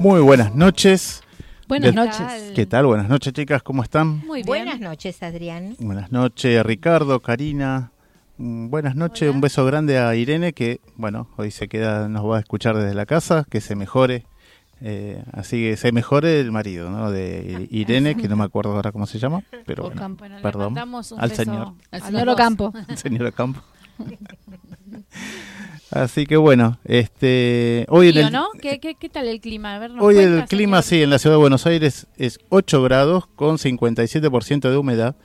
Muy buenas noches. Buenas ¿Qué- noches. ¿Qué tal? Buenas noches, chicas. ¿Cómo están? Muy bien. Buenas noches, Adrián. Buenas noches, Ricardo, Karina. Mm, Buenas noches, un beso grande a Irene, que, bueno, hoy se queda, nos va a escuchar desde la casa, que se mejore. eh, así que se mejore el marido, ¿no? De Irene, que no me acuerdo ahora cómo se llama, pero bueno, Ocampo. Bueno, le perdón. mandamos un Al beso señor. a Al señor. Ocampo. Así que bueno, este hoy en el, ¿no? ¿Qué, qué, qué tal el clima? A ver, ¿nos Hoy el clima, señor? sí, en la ciudad de Buenos Aires es 8 grados con 57% de humedad,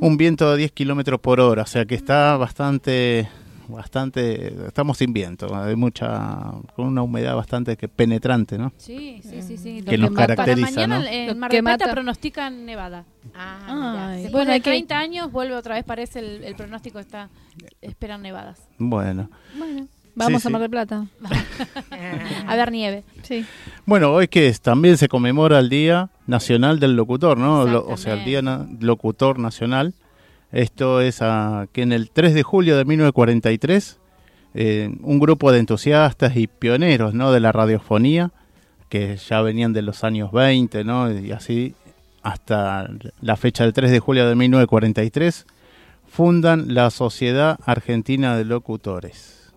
un viento de 10 kilómetros por hora, o sea que está bastante, bastante, estamos sin viento, hay mucha, con una humedad bastante que penetrante, ¿no? Sí, sí, sí. sí. Que Lo nos para caracteriza, mañana ¿no? en Lo Mar que del Plata pronostican nevada. Ah, Ay, mirá. Después Bueno, de hay que- 30 años vuelve otra vez, parece el, el pronóstico está, esperan nevadas. Bueno, Bueno, Vamos Sí, a Mar del Plata. a ver nieve. Sí. bueno, hoy que es, también se conmemora el Día Nacional del Locutor, ¿no? Lo- o sea, el Día na- Locutor Nacional. Esto es a, que en el 3 de julio de 1943, eh, un grupo de entusiastas y pioneros, ¿no? De la radiofonía, que ya venían de los años 20, ¿no? Y así hasta la fecha del 3 de julio de 1943, fundan la Sociedad Argentina de Locutores.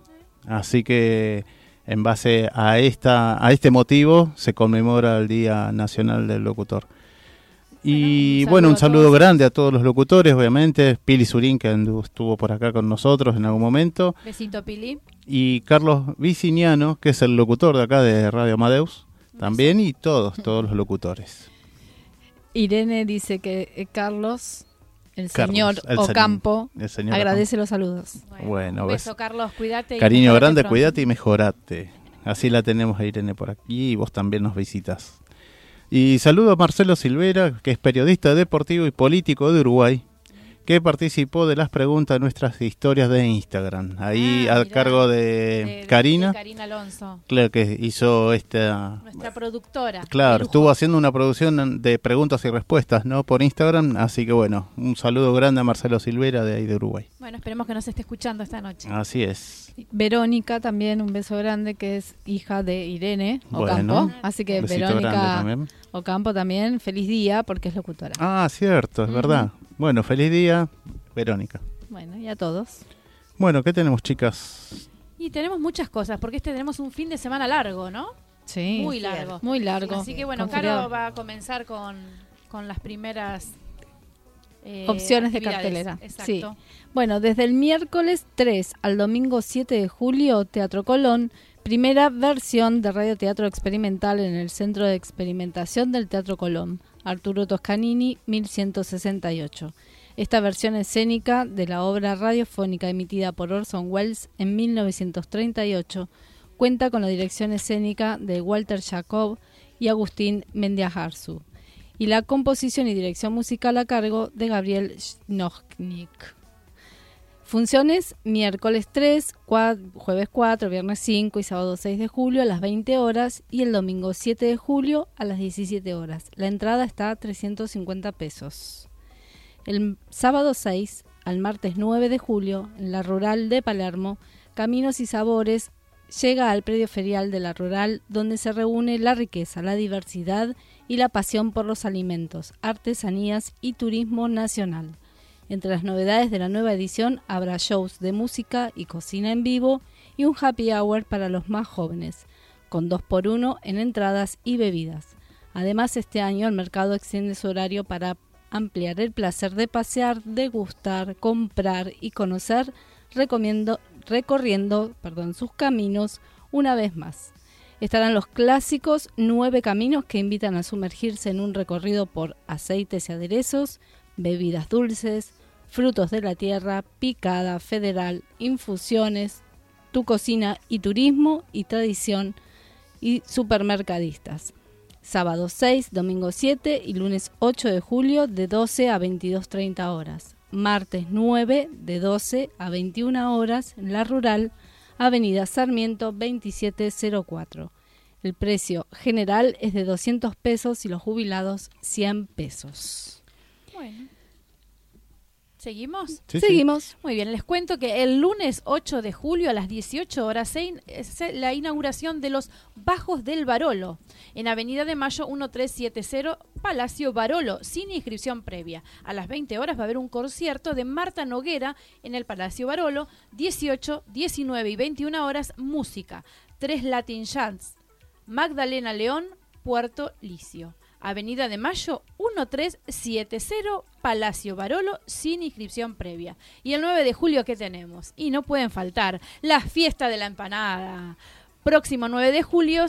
Así que en base a esta a este motivo se conmemora el Día Nacional del Locutor. Y Bueno, un bueno, un saludo a grande a todos los locutores, obviamente. Pili Surín, que estuvo por acá con nosotros en algún momento. Besito, Pili. Y Carlos Viciniano, que es el locutor de acá de Radio Amadeus, también. Y todos, todos los locutores. Irene dice que eh, Carlos, el Carlos, señor el Ocampo, El señor agradece los saludos. Bueno, un ves. beso, Carlos, cuídate. y Cariño grande, pronto. cuídate y mejorate. Así la tenemos a Irene por aquí y vos también nos visitas. Y saludo a Marcelo Silvera, que es periodista deportivo y político de Uruguay, que participó de las preguntas de nuestras historias de Instagram. Ahí Ah, a mirá. cargo de, De- Karina, de Karina Alonso, claro que hizo esta... nuestra productora. Claro, estuvo haciendo una producción de preguntas y respuestas, ¿no? Por Instagram, así que bueno, un saludo grande a Marcelo Silvera de ahí de Uruguay. Bueno, esperemos que nos esté escuchando esta noche. Así es. Verónica también, un beso grande, que es hija de Irene Bueno. Ocampo. Así que Verónica también. Ocampo también, feliz día porque es locutora. Ah, cierto, es verdad. Bueno, feliz día, Verónica. Bueno, y a todos. Bueno, ¿qué tenemos, chicas? Y tenemos muchas cosas, porque este tenemos un fin de semana largo, ¿no? Sí. Muy largo. Muy largo. Así que bueno, Caro va a comenzar con, con las primeras eh, Opciones de cartelera. Sí. Exacto. Bueno, desde el miércoles 3 al domingo 7 de julio, Teatro Colón, primera versión de radioteatro experimental en el Centro de Experimentación del Teatro Colón, Arturo Toscanini, 1168. Esta versión escénica de la obra radiofónica emitida por Orson Welles en 1938 cuenta con la dirección escénica de Walter Jacob y Agustín Mendiajarzu y la composición y dirección musical a cargo de Gabriel Schnochnik. Funciones miércoles 3, cua- jueves 4, viernes 5 y sábado 6 de julio a las 20 horas y el domingo 7 de julio a las 17 horas. La entrada está a 350 pesos. El sábado 6 al martes 9 de julio, en la rural de Palermo, Caminos y Sabores llega al predio ferial de la rural donde se reúne la riqueza, la diversidad y la pasión por los alimentos, artesanías y turismo nacional. Entre las novedades de la nueva edición habrá shows de música y cocina en vivo y un happy hour para los más jóvenes, con 2 por 1 en entradas y bebidas. Además, este año el mercado extiende su horario para ampliar el placer de pasear, degustar, comprar y conocer, recomiendo, recorriendo sus caminos una vez más. Estarán los clásicos nueve caminos que invitan a sumergirse en un recorrido por aceites y aderezos, bebidas dulces, frutos de la tierra, picada, federal, infusiones, tu cocina y turismo y tradición y supermercadistas. Sábado 6, domingo 7 y lunes 8 de julio de 12 a 22.30 horas. Martes 9 de 12 a 21 horas en la rural, Avenida Sarmiento 2704. El precio general es de 200 pesos y los jubilados 100 pesos. Bueno. ¿Seguimos? Sí, sí. Seguimos. Muy bien, les cuento que el lunes 8 de julio a las 18 horas se in- la inauguración de los Bajos del Barolo en Avenida de Mayo 1370, Palacio Barolo, sin inscripción previa. A las 20 horas va a haber un concierto de Marta Noguera en el Palacio Barolo, 18, 19 y 21 horas música, tres Latin Jazz, Magdalena León, Puerto Licio. Avenida de Mayo 1370, Palacio Barolo, sin inscripción previa. Y el 9 de julio, ¿qué tenemos? Y no pueden faltar, la fiesta de la empanada. Próximo 9 de julio,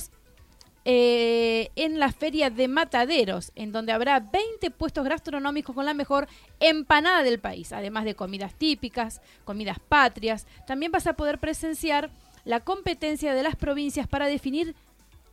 eh, en la feria de Mataderos, en donde habrá 20 puestos gastronómicos con la mejor empanada del país, además de comidas típicas, comidas patrias. También vas a poder presenciar la competencia de las provincias para definir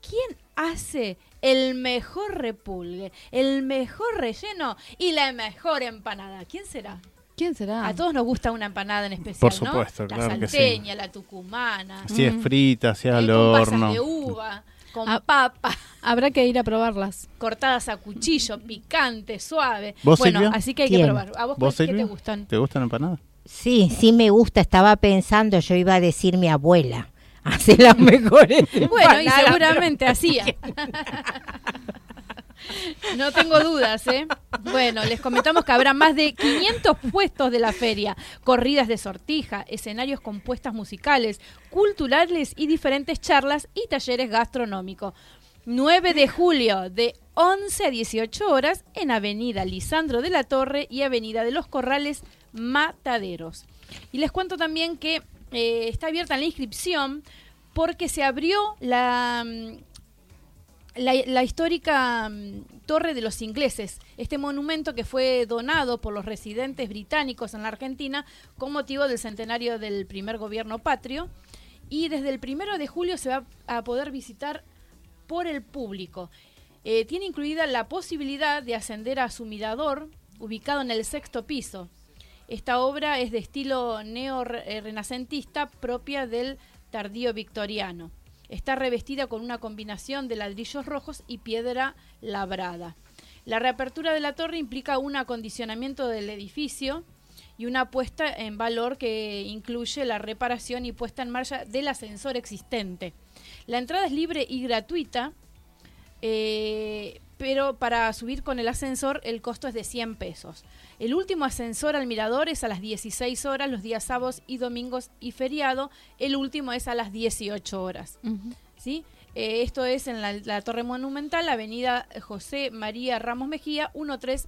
quién hace el mejor repulgue, el mejor relleno y la mejor empanada. ¿Quién será? ¿Quién será? A todos nos gusta una empanada en especial, Por ¿no? supuesto, la claro que sí. salteña, la tucumana, Si es frita, si es eh, al horno. de uva, con Ah. papa, Habrá que ir a probarlas. cortadas a cuchillo, picante, suave. ¿Vos, bueno, Silvia? así que hay que probar. ¿A vos, ¿Vos, qué te gustan? ¿Te gustan empanadas? Sí, sí me gusta. Estaba pensando, yo iba a decir mi abuela. Hace las mejores. Bueno, y seguramente hacía. No tengo dudas, ¿eh? Bueno, les comentamos que habrá más de 500 puestos de la feria, corridas de sortija, escenarios con puestas musicales, culturales y diferentes charlas y talleres gastronómicos. 9 de julio, de 11 a 18 horas, en Avenida Lisandro de la Torre y Avenida de los Corrales, Mataderos. Y les cuento también que eh, está abierta la inscripción porque se abrió la, mm, la, histórica mm, Torre de los Ingleses, este monumento que fue donado por los residentes británicos en la Argentina con motivo del centenario del primer gobierno patrio. Y desde el primero de julio se va a poder visitar por el público. Eh, tiene incluida la posibilidad de ascender a su mirador, ubicado en el sexto piso. Esta obra es de estilo neo-renacentista propia del tardío victoriano. Está revestida con una combinación de ladrillos rojos y piedra labrada. La reapertura de la torre implica un acondicionamiento del edificio y una puesta en valor que incluye la reparación y puesta en marcha del ascensor existente. La entrada es libre y gratuita, eh, pero para subir con el ascensor el costo es de 100 pesos. El último ascensor al mirador es a las 16 horas los días sábados y domingos y feriado. El último es a las 18 horas. ¿sí? Eh, esto es en la, la Torre Monumental, Avenida José María Ramos Mejía, 1315.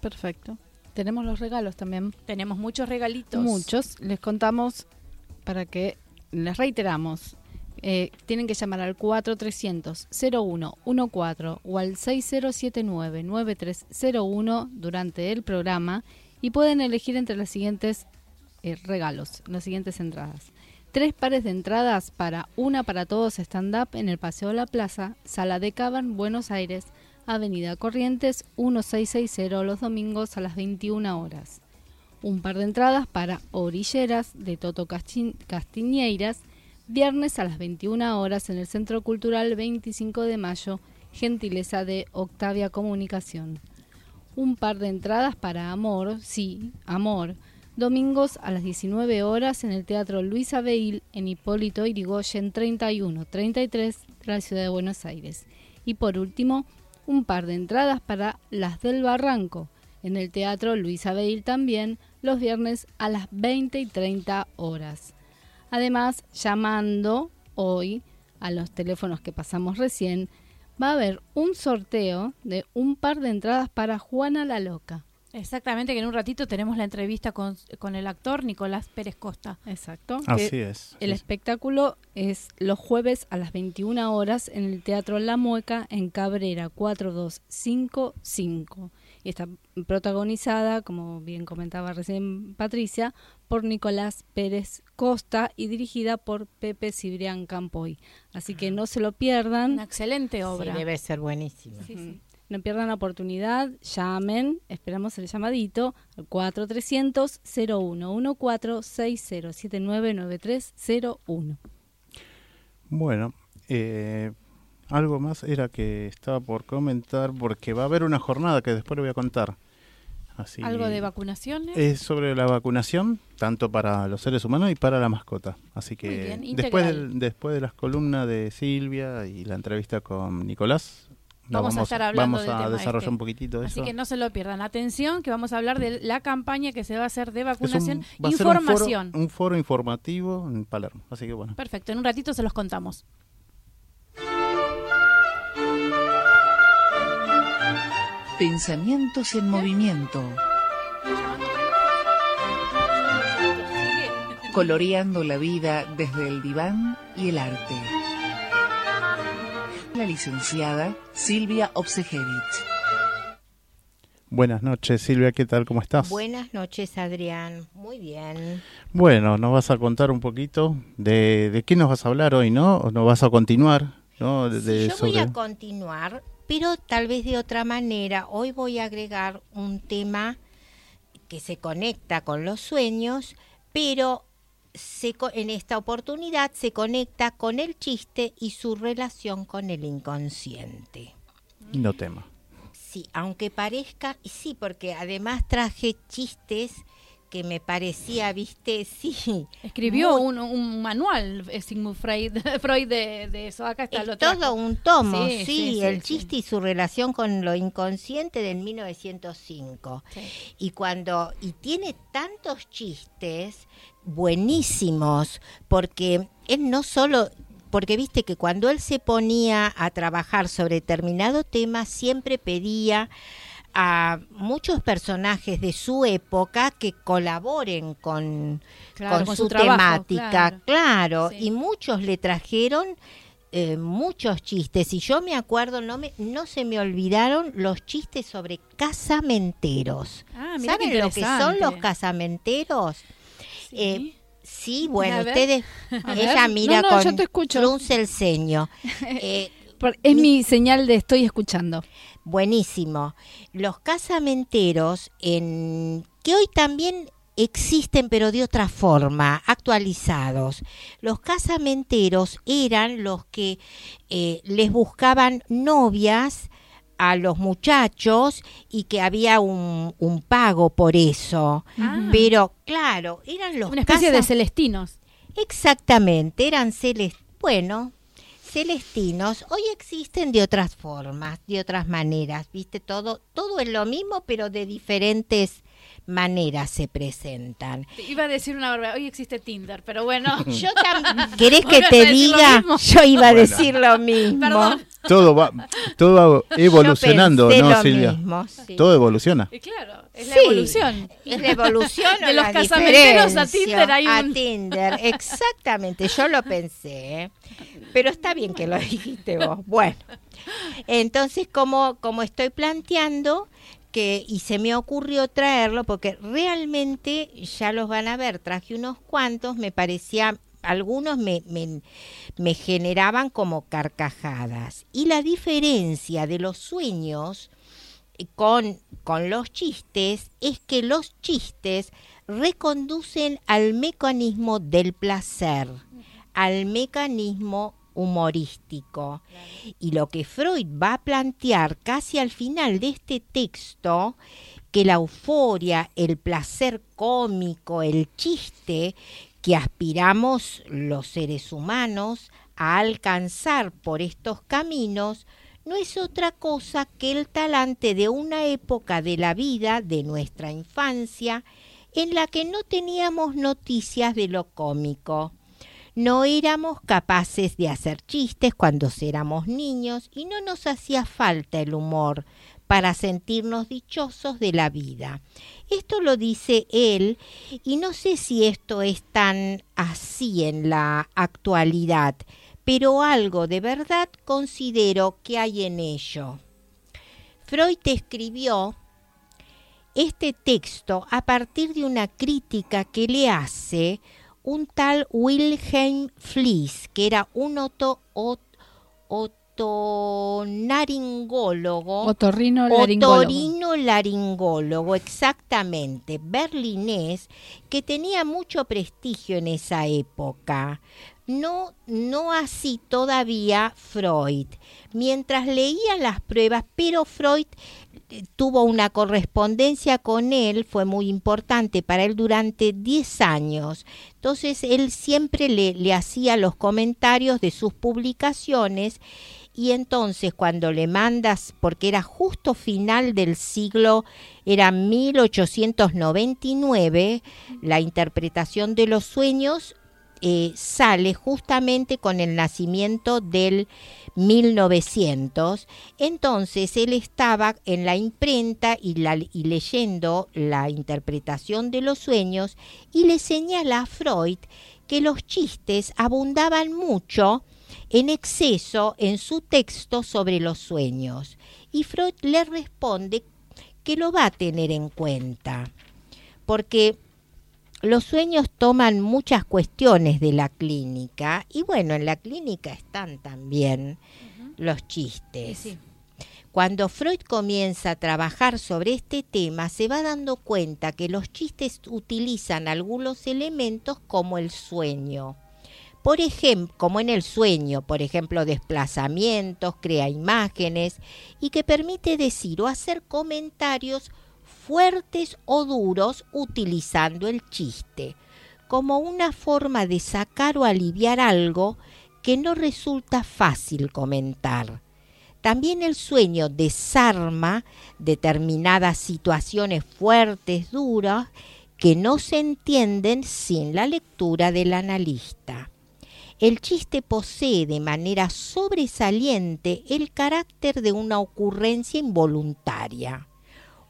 Perfecto. Tenemos los regalos también. Tenemos muchos regalitos. Muchos. Les contamos para que les reiteramos. Eh, tienen que llamar al 4300-0114 o al 6079-9301 durante el programa y pueden elegir entre los siguientes eh, regalos, las siguientes entradas. Tres pares de entradas para Una para Todos Stand-Up en el Paseo de la Plaza, Sala de Caban, Buenos Aires, Avenida Corrientes 1660 los domingos a las 21 horas. Un par de entradas para Orilleras de Toto Castiñeiras, viernes a las 21 horas en el Centro Cultural 25 de Mayo, gentileza de Octavia Comunicación. Un par de entradas para Amor, sí, Amor, domingos a las 19 horas en el Teatro Luis Abeil en Hipólito Irigoyen 3133 de la Ciudad de Buenos Aires. Y por último, un par de entradas para Las del Barranco en el Teatro Luis Abeil también los viernes a las 20 y 30 horas. Además, llamando hoy a los teléfonos que pasamos recién, va a haber un sorteo de un par de entradas para Juana la Loca. Exactamente, que en un ratito tenemos la entrevista con, el actor Nicolás Pérez Costa. Exacto. Así es. El espectáculo es los jueves a las 21 horas en el Teatro La Mueca en Cabrera 4255. Y está protagonizada, como bien comentaba recién Patricia, por Nicolás Pérez Costa y dirigida por Pepe Cibrián Campoy. Así que no se lo pierdan. Una excelente obra. Sí, debe ser. Sí, sí. No pierdan la oportunidad, llamen, esperamos el llamadito al 4300 0114 60799301. Bueno, eh, algo más era que estaba por comentar porque va a haber una jornada que después le voy a contar. Así, ¿Algo de vacunaciones? Es sobre la vacunación, tanto para los seres humanos y para la mascota. Así que después, después de las columnas de Silvia y la entrevista con Nicolás, Vamos, a estar hablando vamos a desarrollar este. un poquitito Así eso. que no se lo pierdan. Atención, que vamos a hablar de la campaña que se va a hacer de vacunación. Información. un, foro, informativo en Palermo. Así que bueno. Perfecto, en un ratito se los contamos. Pensamientos en movimiento. Coloreando la vida desde el diván y el arte la licenciada Silvia Obsejevich. Buenas noches, Silvia, ¿qué tal? ¿Cómo estás? Buenas noches, Adrián. Muy bien. Bueno, nos vas a contar un poquito de, de qué nos vas a hablar hoy, ¿no? ¿O nos vas a continuar? ¿no? De, yo voy a continuar, pero tal vez de otra manera. Hoy voy a agregar un tema que se conecta con los sueños, pero en esta oportunidad se conecta con el chiste y su relación con el inconsciente. No tema. Sí, aunque parezca, sí, porque además traje chistes que me parecía, viste, sí. Escribió un, manual eh, Sigmund Freud, Freud de, eso, acá está es Todo un tomo, sí, el chiste y su relación con lo inconsciente del 1905. Y cuando, y tiene tantos chistes buenísimos, porque él no solo porque viste que cuando él se ponía a trabajar sobre determinado tema siempre pedía a muchos personajes de su época que colaboren con, con, su, temática, claro, y muchos le trajeron eh, muchos chistes y yo me acuerdo, no, me, no se me olvidaron los chistes sobre casamenteros. Ah, ¿Saben lo que son los casamenteros? Sí. Eh, sí, bueno, ustedes, ella mira con yo te el ceño. Eh, es mi señal de estoy escuchando. Buenísimo. Los casamenteros, en, que hoy también existen pero de otra forma, actualizados. Los casamenteros eran los que eh, les buscaban novias a los muchachos y que había un, pago por eso. Ah. Pero claro, eran los... Una especie de celestinos. Exactamente, eran celestinos. Bueno, celestinos hoy existen de otras formas, de otras maneras, ¿viste? Todo, todo es lo mismo, pero de diferentes maneras se presentan. Iba a decir una barbaridad, hoy existe Tinder, pero bueno. Yo también. ¿Querés que te diga? Yo iba a decir lo mismo. Perdón. Todo va, todo va evolucionando, ¿no, Silvia? Todo evoluciona. Y claro, es la evolución. Es la evolución. de los casamenteros a Tinder hay un... A Tinder, exactamente. Yo lo pensé, ¿eh? pero está bien que lo dijiste vos. Bueno, entonces, como, como estoy planteando, y se me ocurrió traerlo porque realmente ya los van a ver, traje unos cuantos, me parecía, algunos me, me, generaban como carcajadas. Y la diferencia de los sueños eh, con, con los chistes es que los chistes reconducen al mecanismo del placer, al mecanismo humorístico. Y lo que Freud va a plantear casi al final de este texto, que la euforia, el placer cómico, el chiste que aspiramos los seres humanos a alcanzar por estos caminos, no es otra cosa que el talante de una época de la vida de nuestra infancia en la que no teníamos noticias de lo cómico no éramos capaces de hacer chistes cuando éramos niños y no nos hacía falta el humor para sentirnos dichosos de la vida. Esto lo dice él y no sé si esto es tan así en la actualidad, pero algo de verdad considero que hay en ello. Freud escribió este texto a partir de una crítica que le hace un tal Wilhelm Fliess, que era un oto, otonaringólogo. Otorrino laringólogo, exactamente, berlinés, que tenía mucho prestigio en esa época. No, no así todavía Freud. Mientras leía las pruebas, pero Freud tuvo una correspondencia con él, fue muy importante para él durante 10 años. Entonces él siempre le, le hacía los comentarios de sus publicaciones y entonces cuando le mandas, porque era justo final del siglo, era 1899, la interpretación de los sueños eh, sale justamente con el nacimiento del 1900. Entonces él estaba en la imprenta y, y leyendo la interpretación de los sueños y le señala a Freud que los chistes abundaban mucho en exceso en su texto sobre los sueños. Y Freud le responde que lo va a tener en cuenta, porque los sueños toman muchas cuestiones de la clínica y bueno, en la clínica están también los chistes. Cuando Freud comienza a trabajar sobre este tema, se va dando cuenta que los chistes utilizan algunos elementos como el sueño. Por ejemplo, como en el sueño, por ejemplo, desplazamientos, crea imágenes y que permite decir o hacer comentarios fuertes o duros utilizando el chiste, como una forma de sacar o aliviar algo que no resulta fácil comentar. También el sueño desarma determinadas situaciones fuertes, duras, que no se entienden sin la lectura del analista. El chiste posee de manera sobresaliente el carácter de una ocurrencia involuntaria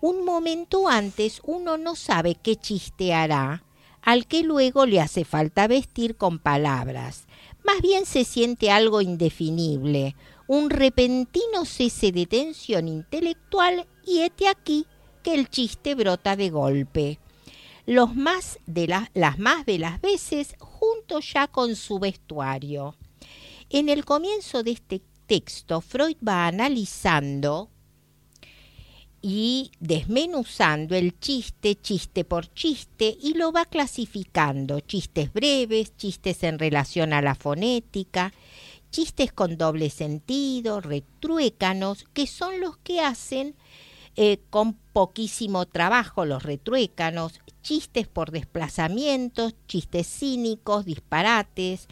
un momento antes uno no sabe qué chiste hará, al que luego le hace falta vestir con palabras. Más bien se siente algo indefinible, un repentino cese de tensión intelectual y hete aquí que el chiste brota de golpe. Más de las más de las veces junto ya con su vestuario. En el comienzo de este texto, Freud va analizando y desmenuzando el chiste, chiste por chiste, y lo va clasificando, chistes breves, chistes en relación a la fonética, chistes con doble sentido, retruécanos, que son los que hacen eh, con poquísimo trabajo los retruécanos, chistes por desplazamientos, chistes cínicos, disparates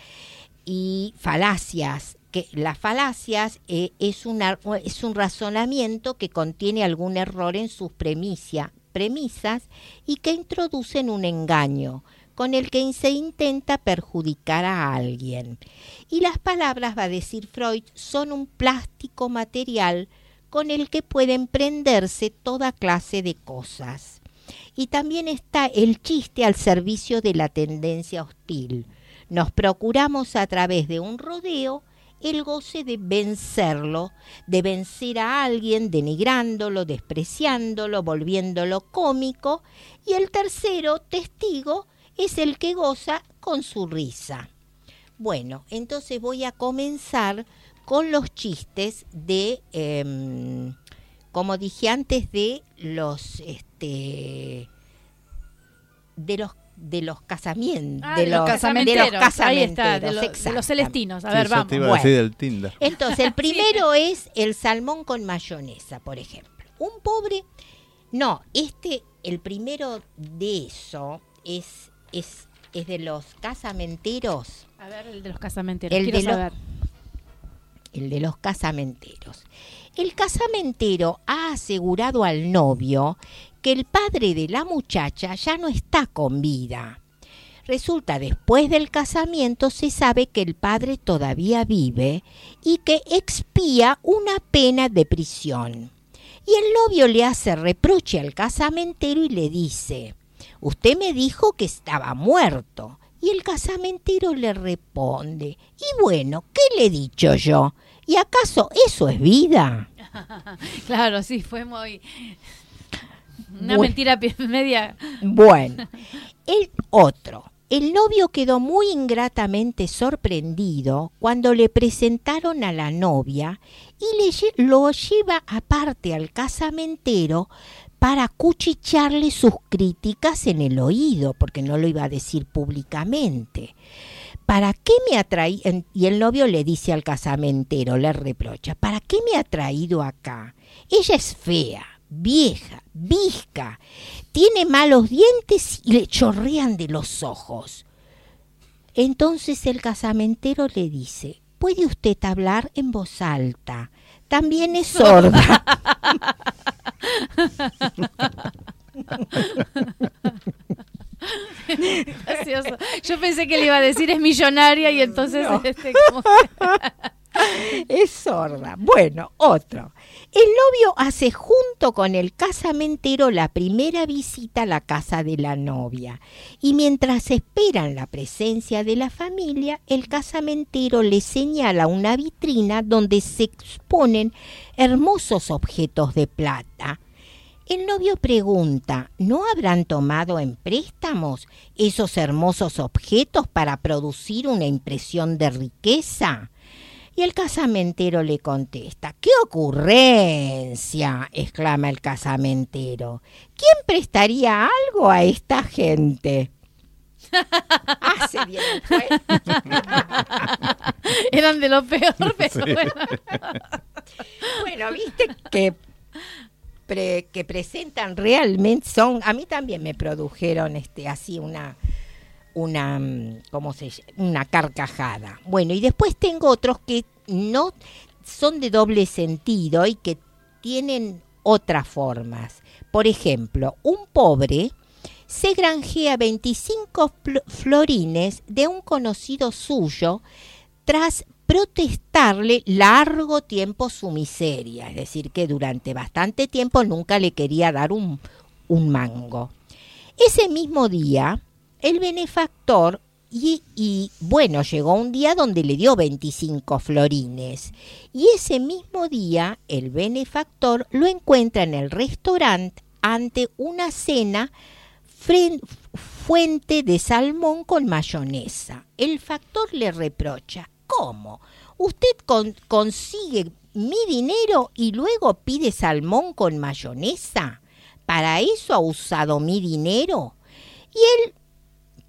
y falacias que las falacias eh, es, es un razonamiento que contiene algún error en su premisa, premisas y que introducen un engaño con el que se intenta perjudicar a alguien. Y las palabras, va a decir Freud, son un plástico material con el que pueden prenderse toda clase de cosas. Y también está el chiste al servicio de la tendencia hostil. Nos procuramos a través de un rodeo el goce de vencerlo, de vencer a alguien denigrándolo, despreciándolo, volviéndolo cómico, y el tercero, testigo, es el que goza con su risa. Bueno, entonces voy a comenzar con los chistes de, em, como dije antes, de los, este, de los de los casamientos, Ah, de, de los los, casamenteros. de los Ahí está, de, casamenteros, lo- de los celestinos. A Sí, ver, vamos. te iba a Bueno. decir del Tinder. Entonces, el primero es el salmón con mayonesa, por ejemplo. Un pobre, no, este, el primero de eso es, es, es de los casamenteros, A ver, el de los casamenteros. El Quiero de los- el de los casamenteros. El casamentero ha asegurado al novio que el padre de la muchacha ya no está con vida. Resulta, después del casamiento se sabe que el padre todavía vive y que expía una pena de prisión. Y el novio le hace reproche al casamentero y le dice, usted me dijo que estaba muerto. Y el casamentero le responde, y bueno, ¿qué le he dicho yo? ¿Y acaso eso es vida? Claro, sí, fue muy. Una Bueno. mentira media. Bueno, el otro. El novio quedó muy ingratamente sorprendido cuando le presentaron a la novia y le lo lleva aparte al casamentero para cuchicharle sus críticas en el oído, porque no lo iba a decir públicamente. ¿Para qué me ha traído? Y el novio le dice al casamentero, le reprocha, ¿para qué me ha traído acá? Ella es fea, vieja, visca, tiene malos dientes y le chorrean de los ojos. Entonces el casamentero le dice, ¿puede usted hablar en voz alta? También es sorda. Gracioso. Yo pensé que le iba a decir es millonaria y entonces este, como que- es sorda. Bueno, otro. El novio hace junto con el casamentero la primera visita a la casa de la novia y mientras esperan la presencia de la familia, el casamentero le señala una vitrina donde se exponen hermosos objetos de plata. El novio pregunta, ¿no habrán tomado en préstamos esos hermosos objetos para producir una impresión de riqueza? Y el casamentero le contesta, ¡qué ocurrencia! exclama el casamentero. ¿Quién prestaría algo a esta gente? Hace bien el cuento. eran de lo peor, pero bueno. Bueno, viste que, pre- que presentan realmente, son, a mí también me produjeron este así una una mm, ¿cómo se una carcajada. Bueno, y después tengo otros que no son de doble sentido y que tienen otras formas. Por ejemplo, un pobre se granjea 25 fl- florines de un conocido suyo tras protestarle largo tiempo su miseria, es decir, que durante bastante tiempo nunca le quería dar un, un mango. Ese mismo día, el benefactor, y, y, bueno, llegó un día donde le dio 25 florines, y ese mismo día el benefactor lo encuentra en el restaurante ante una cena fuente de salmón con mayonesa. El factor le reprocha, ¿cómo? ¿Usted con- consigue mi dinero y luego pide salmón con mayonesa? ¿Para eso ha usado mi dinero? Y el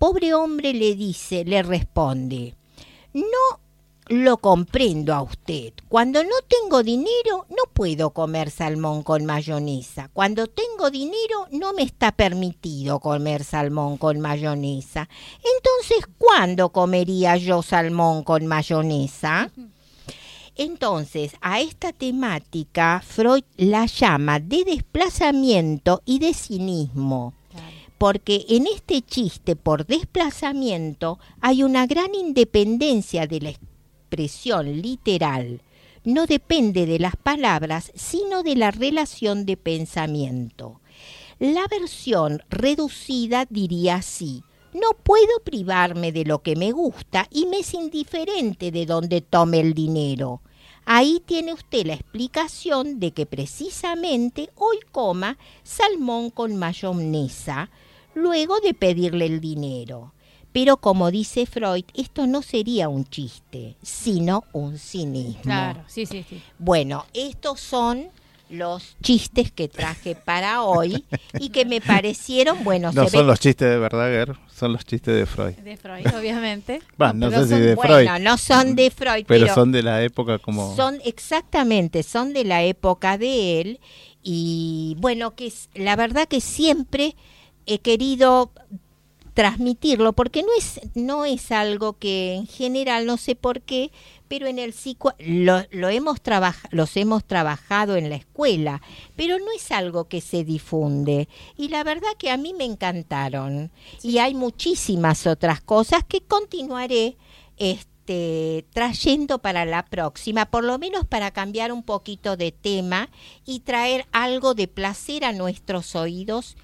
pobre hombre le dice, le responde, no lo comprendo a usted. Cuando no tengo dinero, no puedo comer salmón con mayonesa. Cuando tengo dinero, no me está permitido comer salmón con mayonesa. Entonces, ¿cuándo comería yo salmón con mayonesa? Entonces, a esta temática Freud la llama de desplazamiento y de cinismo. Porque en este chiste por desplazamiento hay una gran independencia de la expresión literal. No depende de las palabras, sino de la relación de pensamiento. La versión reducida diría así, no puedo privarme de lo que me gusta y me es indiferente de dónde tome el dinero. Ahí tiene usted la explicación de que precisamente hoy coma salmón con mayonesa, luego de pedirle el dinero. Pero como dice Freud, esto no sería un chiste, sino un cinismo. Claro, sí, sí, sí. Bueno, estos son los chistes que traje para hoy y que me parecieron buenos. No son los chistes de Verdaguer, son los chistes de Freud. De Freud, obviamente. no, sé si de Freud. Bueno, no son de Freud, pero, son de la época como... Son exactamente, son de la época de él y bueno, que es, la verdad que siempre he querido transmitirlo porque no es no es algo que en general no sé por qué pero en el psico lo, lo hemos los hemos trabajado en la escuela pero no es algo que se difunde. Y la verdad que a mí me encantaron. Y hay muchísimas otras cosas que continuaré este trayendo para la próxima, por lo menos para cambiar un poquito de tema y traer algo de placer a nuestros oídos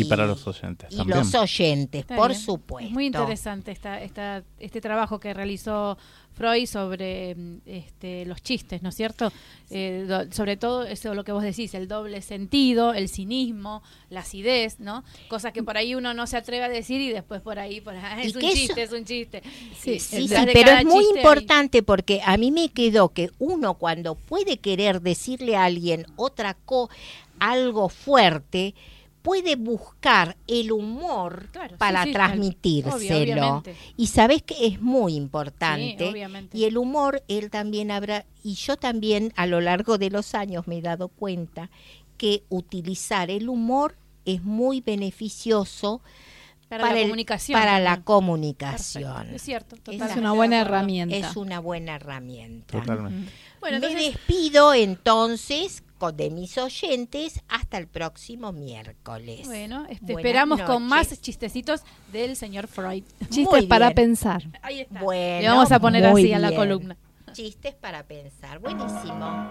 y, para los oyentes y los oyentes, por supuesto. muy interesante esta, esta, este trabajo que realizó Freud sobre mm, este, los chistes, ¿no es cierto? Eh, sobre todo eso lo que vos decís, el doble sentido, el cinismo, la acidez, ¿no? Cosas que por ahí uno no se atreve a decir y después por ahí, por es un chiste, es un chiste. Sí, sí, sí pero es muy importante porque a mí me quedó que uno cuando puede querer decirle a alguien otra cosa, algo fuerte, puede buscar el humor para transmitírselo. y sabes que es muy importante. y el humor, él también habrá, y yo también a lo largo de los años me he dado cuenta que utilizar el humor es muy beneficioso para, la comunicación. Para la comunicación. Es cierto, Es una buena herramienta. Es una buena herramienta. Totalmente. Bueno, me despido entonces de mis oyentes hasta el próximo miércoles. Bueno, este, esperamos con más chistecitos del señor Freud. Chistes para pensar. Ahí está. Bueno, Le vamos a poner así a la columna. Chistes para pensar. Buenísimo.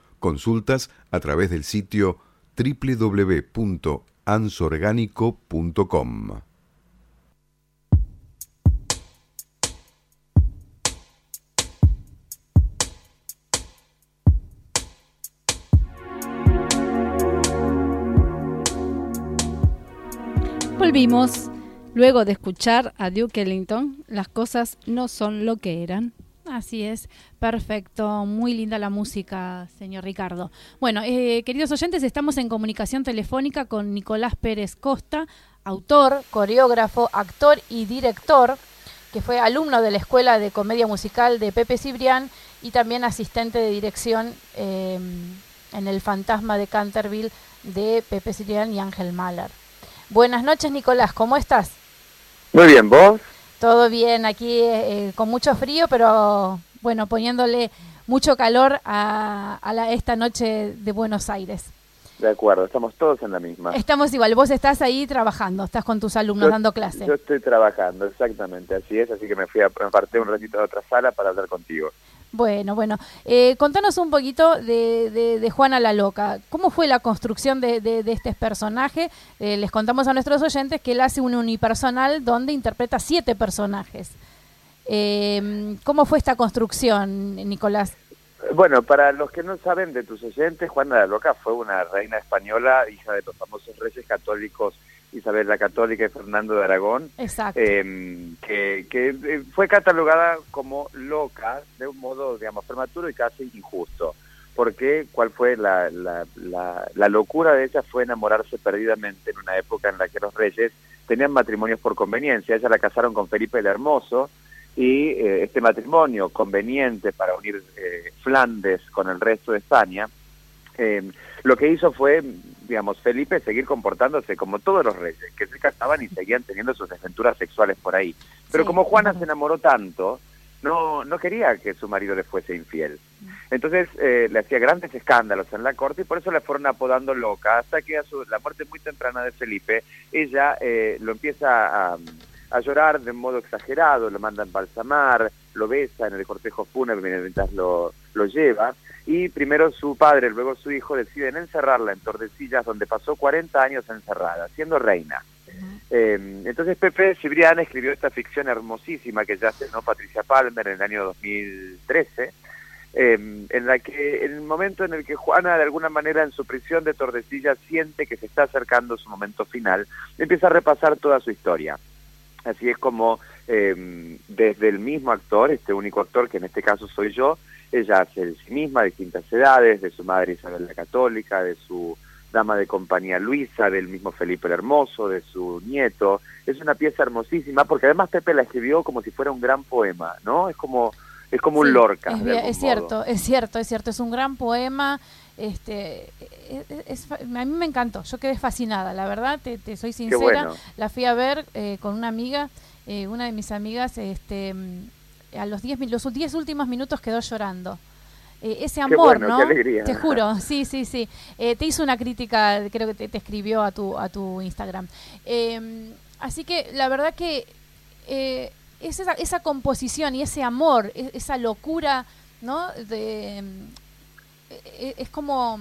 Consultas a través del sitio www.ansorgánico.com. Volvimos. Luego de escuchar a Duke Ellington, las cosas no son lo que eran. Así es, perfecto, muy linda la música, señor Ricardo. Bueno, eh, queridos oyentes, estamos en comunicación telefónica con Nicolás Pérez Costa, autor, coreógrafo, actor y director, que fue alumno de la Escuela de Comedia Musical de Pepe Cibrián y también asistente de dirección em, en El Fantasma de Canterville de Pepe Cibrián y Ángel Mahler. Buenas noches, Nicolás, ¿cómo estás? Muy bien, ¿vos? Todo bien, aquí eh, con mucho frío, pero bueno, poniéndole mucho calor a, esta noche de Buenos Aires. De acuerdo, estamos todos en la misma. Estamos igual, vos estás ahí trabajando, estás con tus alumnos dando clase. Yo estoy trabajando, exactamente, así es, así que me fui a me un ratito a otra sala para hablar contigo. Bueno, bueno. Eh, contanos un poquito de, Juana la Loca. ¿Cómo fue la construcción de, este personaje? Eh, les contamos a nuestros oyentes que él hace un unipersonal donde interpreta siete personajes. Eh, ¿Cómo fue esta construcción, Nicolás? Bueno, para los que no saben de tus oyentes, Juana la Loca fue una reina española, hija de los famosos reyes católicos Isabel la Católica y Fernando de Aragón, em, que, eh, fue catalogada como loca de un modo, digamos, prematuro y casi injusto. Porque cuál fue la, la, la, locura de ella fue enamorarse perdidamente en una época en la que los reyes tenían matrimonios por conveniencia. Ella la casaron con Felipe el Hermoso y eh, este matrimonio conveniente para unir eh, Flandes con el resto de España, em, lo que hizo fue digamos, Felipe seguir comportándose como todos los reyes, que se casaban y seguían teniendo sus desventuras sexuales por ahí. Pero como Juana se enamoró tanto, no, no quería que su marido le fuese infiel. Entonces eh, le hacía grandes escándalos en la corte y por eso le fueron apodando loca, hasta que a su, la muerte muy temprana de Felipe, ella eh, lo empieza a, a, llorar de modo exagerado, lo manda a embalsamar, lo besa en el cortejo fúnebre mientras lo, lo lleva, y primero su padre, luego su hijo deciden encerrarla en Tordesillas, donde pasó 40 años encerrada, siendo reina. Em, entonces Pepe Cibrián escribió esta ficción hermosísima que ya estrenó Patricia Palmer en el año 2013, em, en la que en el momento en el que Juana de alguna manera en su prisión de Tordesillas siente que se está acercando su momento final, empieza a repasar toda su historia. Así es como em, desde el mismo actor, este único actor que en este caso soy yo, ella hace de sí misma, de distintas edades, de su madre Isabel la Católica, de su dama de compañía Luisa, del mismo Felipe el Hermoso, de su nieto. Es una pieza hermosísima porque además Pepe la escribió como si fuera un gran poema, ¿no? Es como es como un Lorca. Es, cierto, es cierto, es cierto, es un gran poema. Este, a mí me encantó, yo quedé fascinada, la verdad, te, soy sincera. La fui a ver eh, con una amiga, eh, una de mis amigas, este a los 10 los diez últimos minutos quedó llorando. eh, ese amor, ¿no? Te juro, sí, sí, sí. Eh, te hizo una crítica, creo que te, escribió a tu, a tu Instagram. Em, así que la verdad que eh, es esa, esa, composición y ese amor, e, esa locura, ¿no? De, em, e, es como,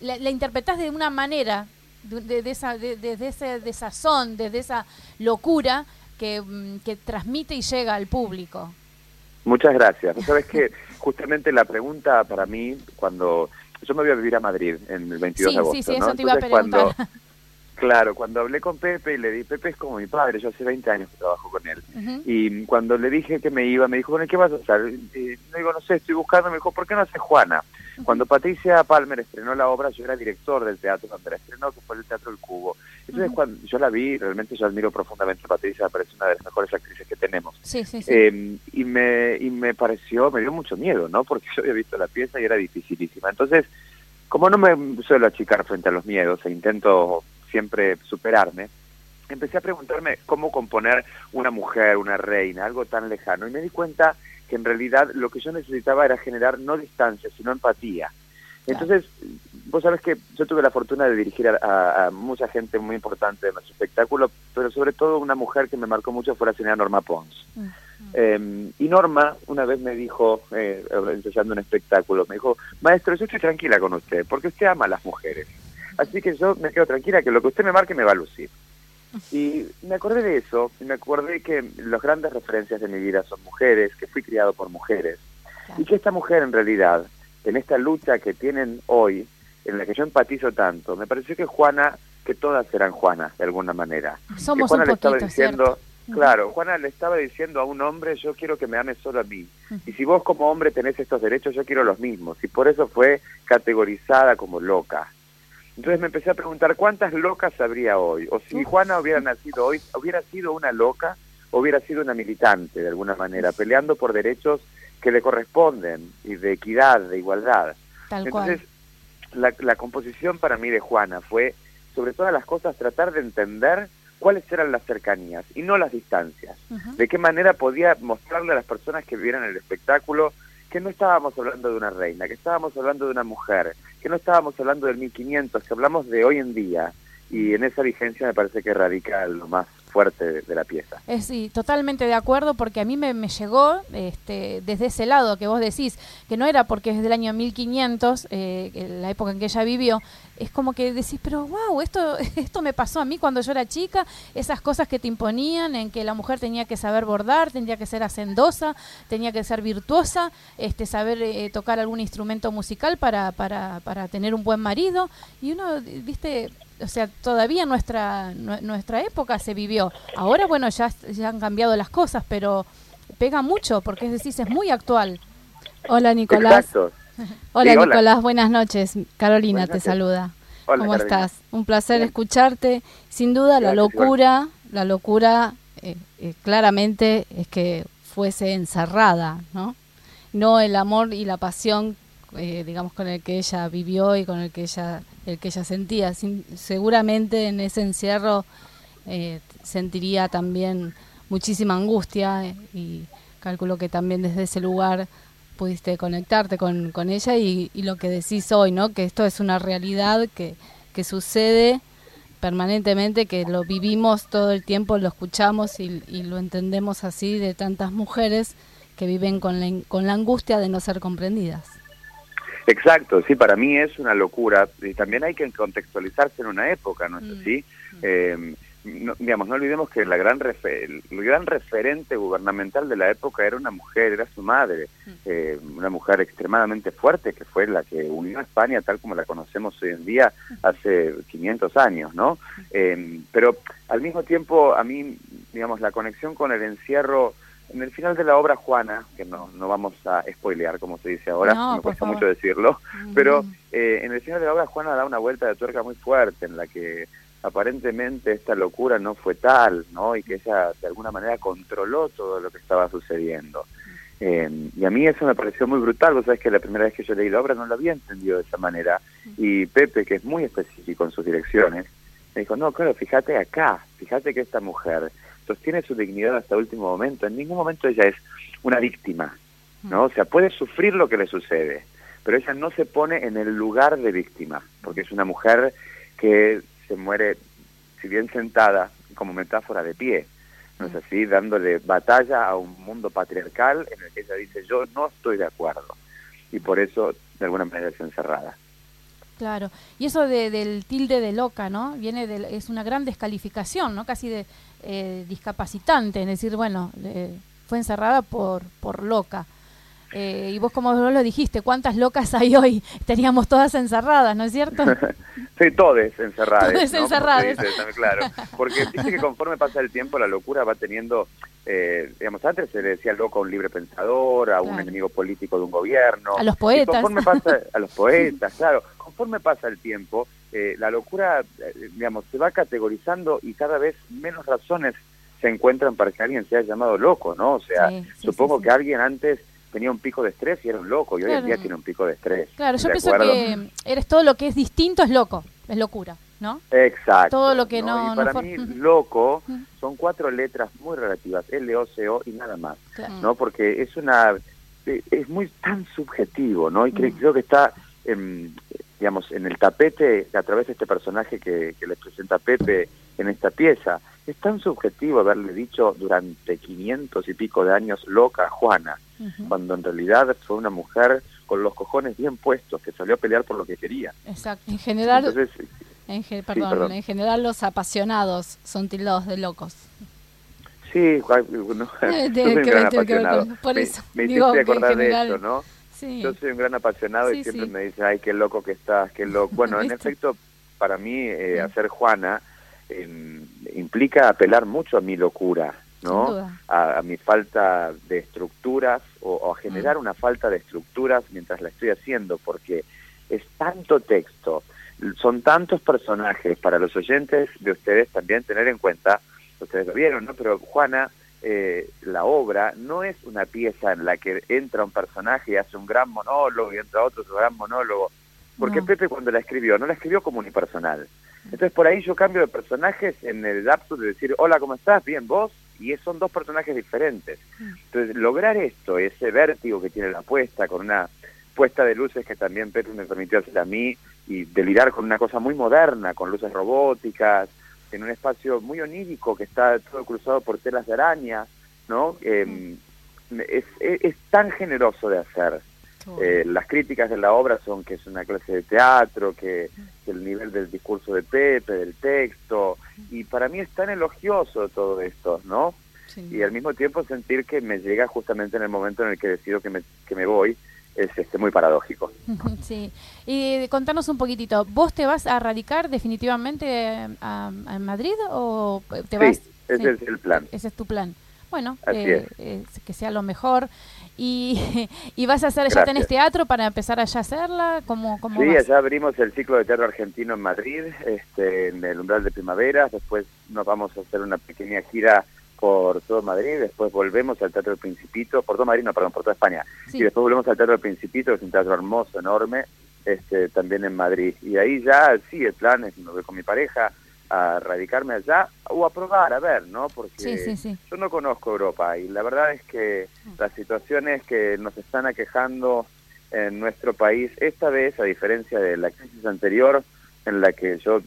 la, la interpretás de una manera, de, esa, desde ese desazón, desde esa locura que, mm, que transmite y llega al público. Muchas gracias. ¿Sabes que Justamente la pregunta para mí, cuando yo me voy a vivir a Madrid en el 22 de agosto, sí, sí, eso te iba a preguntar. Claro, cuando hablé con Pepe y le di, Pepe es como mi padre, yo hace 20 años que trabajo con él. Y cuando le dije que me iba, me dijo, bueno, ¿qué vas a hacer? Y le digo, no sé, estoy buscando, me dijo, ¿por qué no hace Juana? Cuando Patricia Palmer estrenó la obra, yo era director del teatro cuando la estrenó, que fue el Teatro El Cubo. Entonces, cuando yo la vi, realmente yo admiro profundamente a Patricia, me parece una de las mejores actrices que tenemos. Sí, sí, eh, y, me, y me pareció, me dio mucho miedo, ¿no? Porque yo había visto la pieza y era dificilísima. Entonces, como no me suelo achicar frente a los miedos e intento siempre superarme, empecé a preguntarme cómo componer una mujer, una reina, algo tan lejano. Y me di cuenta que en realidad lo que yo necesitaba era generar no distancia, sino empatía. Entonces, vos sabés que yo tuve la fortuna de dirigir a, mucha gente muy importante en nuestro espectáculo, pero sobre todo una mujer que me marcó mucho fue la señora Norma Pons. Mm, mm. Em, y Norma una vez me dijo, eh, ensayando un espectáculo, me dijo, maestro, yo estoy tranquila con usted, porque usted ama a las mujeres. Así que yo me quedo tranquila que lo que usted me marque me va a lucir. Y me acordé de eso, y me acordé que las grandes referencias de mi vida son mujeres, que fui criado por mujeres, y que esta mujer en realidad, en esta lucha que tienen hoy, en la que yo empatizo tanto, me pareció que Juana, que todas eran Juanas de alguna manera. Somos Juana un poquito, le estaba diciendo, claro, Juana le estaba diciendo a un hombre, yo quiero que me ames solo a mí. Y si vos como hombre tenés estos derechos, yo quiero los mismos. Y por eso fue categorizada como loca. Entonces me empecé a preguntar cuántas locas habría hoy, o si Juana hubiera nacido hoy, hubiera sido una loca, o hubiera sido una militante de alguna manera, peleando por derechos que le corresponden y de equidad, de igualdad. Entonces, La, la composición para mí de Juana fue, sobre todas las cosas, tratar de entender cuáles eran las cercanías y no las distancias. De qué manera podía mostrarle a las personas que vieran el espectáculo que no estábamos hablando de una reina, que estábamos hablando de una mujer, que no estábamos hablando del 1500, que hablamos de hoy en día. Y en esa vigencia me parece que radica lo más fuerte de, la pieza. Es, sí, totalmente de acuerdo, porque a mí me, llegó este, desde ese lado que vos decís, que no era porque es del año 1500, eh, la época en que ella vivió, es como que decís, pero wow, esto, esto me pasó a mí cuando yo era chica, esas cosas que te imponían en que la mujer tenía que saber bordar, tenía que ser hacendosa, tenía que ser virtuosa, este, saber eh, tocar algún instrumento musical para, para, para tener un buen marido, y uno, viste, o sea, todavía nuestra nuestra época se vivió. Ahora, bueno, ya, ya han cambiado las cosas, pero pega mucho porque es decir, es muy actual. Hola, Nicolás. Hola, Nicolás, buenas noches. Carolina te saluda. ¿Cómo estás? Un placer escucharte. Sin duda, la locura, la locura eh, eh, claramente es que fuese encerrada, ¿no? No el amor y la pasión, eh, digamos, con el que ella vivió y con el que ella el que ella sentía. seguramente en ese encierro eh, sentiría también muchísima angustia eh, y calculo que también desde ese lugar pudiste conectarte con, con ella y, lo que decís hoy, ¿no? Que esto es una realidad que, que sucede permanentemente, que lo vivimos todo el tiempo, lo escuchamos y, y lo entendemos así de tantas mujeres que viven con la, con la angustia de no ser comprendidas. Exacto, sí, para mí es una locura y también hay que contextualizarse en una época, ¿no es mm. así? Eh, no, digamos, no olvidemos que la gran el gran referente gubernamental de la época era una mujer, era su madre, mm. eh, una mujer extremadamente fuerte que fue la que unió a España tal como la conocemos hoy en día hace 500 años, ¿no? Mm. Eh, pero al mismo tiempo, a mí, digamos, la conexión con el encierro en el final de la obra Juana, que no, no vamos a spoilear como se dice ahora, me cuesta mucho decirlo, pero eh, en el final de la obra Juana da una vuelta de tuerca muy fuerte en la que aparentemente esta locura no fue tal, ¿no? Y que ella de alguna manera controló todo lo que estaba sucediendo. Eh, y a mí eso me pareció muy brutal, vos sabés que la primera vez que yo leí la obra no lo había entendido de esa manera. Y Pepe, que es muy específico en sus direcciones, me dijo, no, claro, fíjate acá, fíjate que esta mujer sostiene su dignidad hasta último momento. En ningún momento ella es una víctima, ¿no? O sea, puede sufrir lo que le sucede, pero ella no se pone en el lugar de víctima, porque es una mujer que se muere, si bien sentada, como metáfora de pie, ¿no es así? Dándole batalla a un mundo patriarcal en el que ella dice, yo no estoy de acuerdo, y por eso, de alguna manera, es encerrada. Claro, y eso de, del tilde de loca, ¿no? Viene es una gran descalificación, ¿no? Casi de eh, discapacitante, es decir, bueno, fue encerrada por, por loca. Eh, y vos como vos lo dijiste, ¿cuántas locas hay hoy? Teníamos todas encerradas, ¿no es cierto? sí, todas encerradas. Todas encerradas. claro, porque dice que conforme pasa el tiempo la locura va teniendo, eh, digamos, antes se le decía loco a un libre pensador, a un enemigo político de un gobierno. A los poetas. Conforme pasa, a los poetas, claro. Conforme pasa el tiempo, eh, la locura, digamos, se va categorizando y cada vez menos razones se encuentran para que alguien sea llamado loco, ¿no? O sea, supongo que alguien antes tenía un pico de estrés y era un loco, y hoy en día tiene un pico de estrés. Claro, yo pienso que eres todo lo que es distinto es loco, es locura, ¿no? Exacto. Todo lo que no... Y para mí, loco son cuatro letras muy relativas, L, O, C, O y nada más, ¿no? Porque es una... E, es muy tan subjetivo, ¿no? Y creo que está, en, digamos, en el tapete, a través de este personaje que, que les presenta Pepe en esta pieza, es tan subjetivo haberle dicho durante 500 y pico de años loca a Juana, cuando en realidad fue una mujer con los cojones bien puestos que salió a pelear por lo que quería. Exacto. En general, en, perdón, en general los apasionados son tildados de locos. Sí, no, soy un gran apasionado. por eso, me, me acordar de esto, ¿no? Yo soy un gran apasionado y siempre me dice, ay, qué loco que estás, qué loco. Bueno, en efecto, para mí, eh, hacer Juana implica apelar mucho a mi locura, ¿no? A, mi falta de estructuras o, a generar mm. una falta de estructuras mientras la estoy haciendo, porque es tanto texto, son tantos personajes para los oyentes de ustedes también tener en cuenta, ustedes lo vieron, ¿no? Pero Juana, eh, la obra no es una pieza en la que entra un personaje y hace un gran monólogo y entra otro gran monólogo, porque Pepe cuando la escribió, no la escribió como unipersonal, entonces por ahí yo cambio de personajes en el lapso de decir, hola, ¿cómo estás? Bien, vos. Y son dos personajes diferentes. Mm. Entonces lograr esto, ese vértigo que tiene la puesta, con una puesta de luces que también Pedro me permitió hacer a mí, y delirar con una cosa muy moderna, con luces robóticas, en un espacio muy onírico que está todo cruzado por telas de araña, ¿no? Em, es, es, tan generoso de hacer. Eh, las críticas de la obra son que es una clase de teatro, que, el nivel del discurso de Pepe, del texto, y para mí es tan elogioso todo esto, ¿no? Y al mismo tiempo sentir que me llega justamente en el momento en el que decido que me, que me voy, es este, muy paradójico. Sí, y contanos un poquitito, ¿vos te vas a radicar definitivamente a, Madrid o te vas? Sí, ese es el plan. Ese es tu plan. Bueno, eh, eh, que sea lo mejor. Y, y vas a hacer, ya tenés teatro para empezar allá a hacerla, ¿cómo, cómo Sí, allá abrimos el ciclo de teatro argentino en Madrid, este, en el umbral de primavera, después nos vamos a hacer una pequeña gira por todo Madrid, después volvemos al Teatro del Principito, por todo Madrid, no, perdón, por toda España, y después volvemos al Teatro del Principito, que es un teatro hermoso, enorme, este, también en Madrid. Y ahí ya, sí, el plan es, me voy con mi pareja, a radicarme allá o a probar, a ver, ¿no? Porque yo no conozco Europa y la verdad es que las situaciones que nos están aquejando en nuestro país, esta vez, a diferencia de la crisis anterior, en la que yo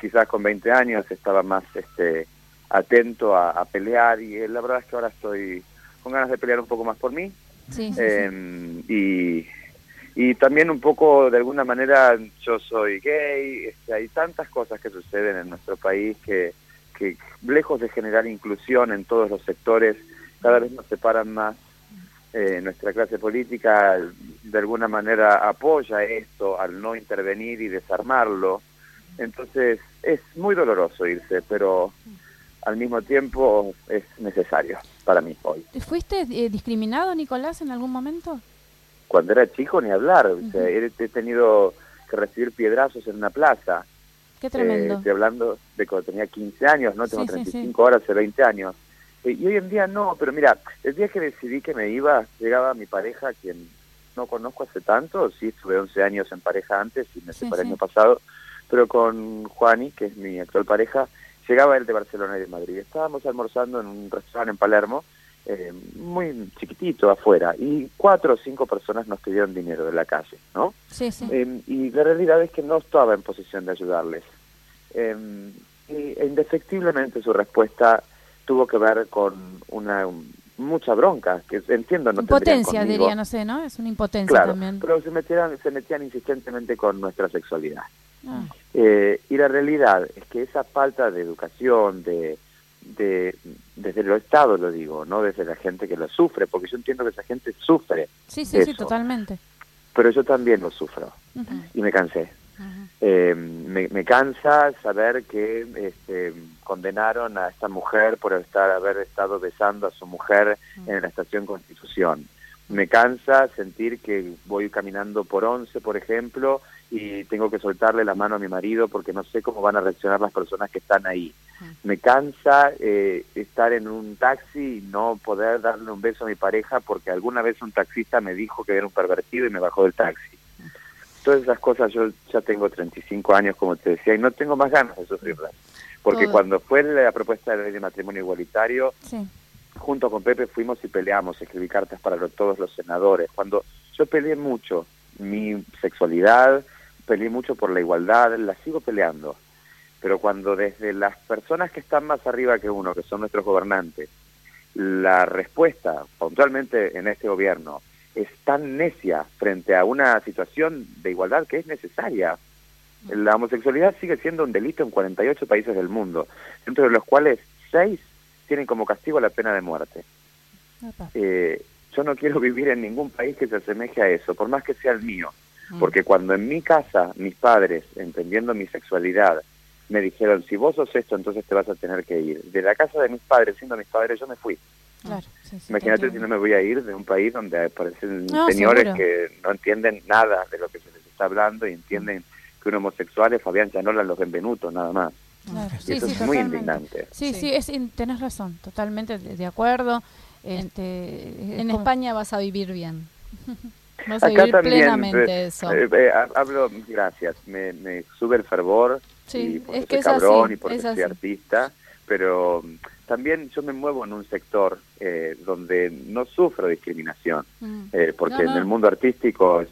quizás con 20 años estaba más este atento a, pelear y eh, la verdad es que ahora estoy con ganas de pelear un poco más por mí. Em, y y también un poco de alguna manera yo soy gay, este, hay tantas cosas que suceden en nuestro país que, que lejos de generar inclusión en todos los sectores, cada vez nos separan más. Eh, nuestra clase política de alguna manera apoya esto al no intervenir y desarmarlo. Entonces es muy doloroso irse, pero al mismo tiempo es necesario para mí hoy. ¿Fuiste eh, discriminado, Nicolás, en algún momento? Cuando era chico ni hablar. he, tenido que recibir piedrazos en una plaza. Qué tremendo. Eh, estoy hablando de cuando tenía 15 años, ¿no? Tengo 35 horas, hace 20 años. Eh, y hoy en día no, pero mira, el día que decidí que me iba, llegaba mi pareja, quien no conozco hace tanto, sí, estuve 11 años en pareja antes y me separé el año pasado, pero con Juani, que es mi actual pareja, llegaba él de Barcelona y de Madrid. Estábamos almorzando en un restaurante en Palermo eh, muy chiquitito afuera y cuatro o cinco personas nos pidieron dinero de la calle, ¿no? Sí, sí. Eh, y la realidad es que no estaba en posición de ayudarles. Eh, y indefectiblemente su respuesta tuvo que ver con una mucha bronca, que entiendo no Impotencia, diría, no sé, ¿no? Es una impotencia también. pero se metían, se metían insistentemente con nuestra sexualidad. Ah. Eh, y la realidad es que esa falta de educación, de, de desde el Estado lo digo, no desde la gente que lo sufre, porque yo entiendo que esa gente sufre. Sí, sí, sí, totalmente. Pero yo también lo sufro y me cansé. Eh, me, me, cansa saber que este, condenaron a esta mujer por estar haber estado besando a su mujer en la estación Constitución. Me cansa sentir que voy caminando por once, por ejemplo, y tengo que soltarle la mano a mi marido porque no sé cómo van a reaccionar las personas que están ahí. Me cansa eh, estar en un taxi y no poder darle un beso a mi pareja porque alguna vez un taxista me dijo que era un pervertido y me bajó del taxi. Todas esas cosas yo ya tengo 35 años, como te decía, y no tengo más ganas de sufrirlas. Porque cuando fue la propuesta de ley de matrimonio igualitario, junto con Pepe fuimos y peleamos, escribí cartas para todos los senadores. Cuando yo peleé mucho mi sexualidad, peleé mucho por la igualdad, la sigo peleando. Pero cuando desde las personas que están más arriba que uno, que son nuestros gobernantes, la respuesta, puntualmente en este gobierno, es tan necia frente a una situación de igualdad que es necesaria. La homosexualidad sigue siendo un delito en 48 países del mundo, dentro de los cuales seis tienen como castigo la pena de muerte. Eh, yo no quiero vivir en ningún país que se asemeje a eso, por más que sea el mío. Porque cuando en mi casa mis padres, entendiendo mi sexualidad, me dijeron, si vos sos esto, entonces te vas a tener que ir. De la casa de mis padres, siendo mis padres, yo me fui. Imagínate si no me voy a ir de un país donde aparecen señores que no entienden nada de lo que se les está hablando y entienden que un homosexual es Fabián Chanola los Benvenutos, nada más. eso es muy indignante. Sí, sí, es, tenés razón, totalmente de, acuerdo. Este, en España vas a vivir bien. Acá también, plenamente eh, eso. Eh, eh, hablo, gracias, me, me, sube el fervor y es que cabrón y porque soy artista, pero mm, también yo me muevo en un sector donde no sufro discriminación, mm. porque en el mundo artístico,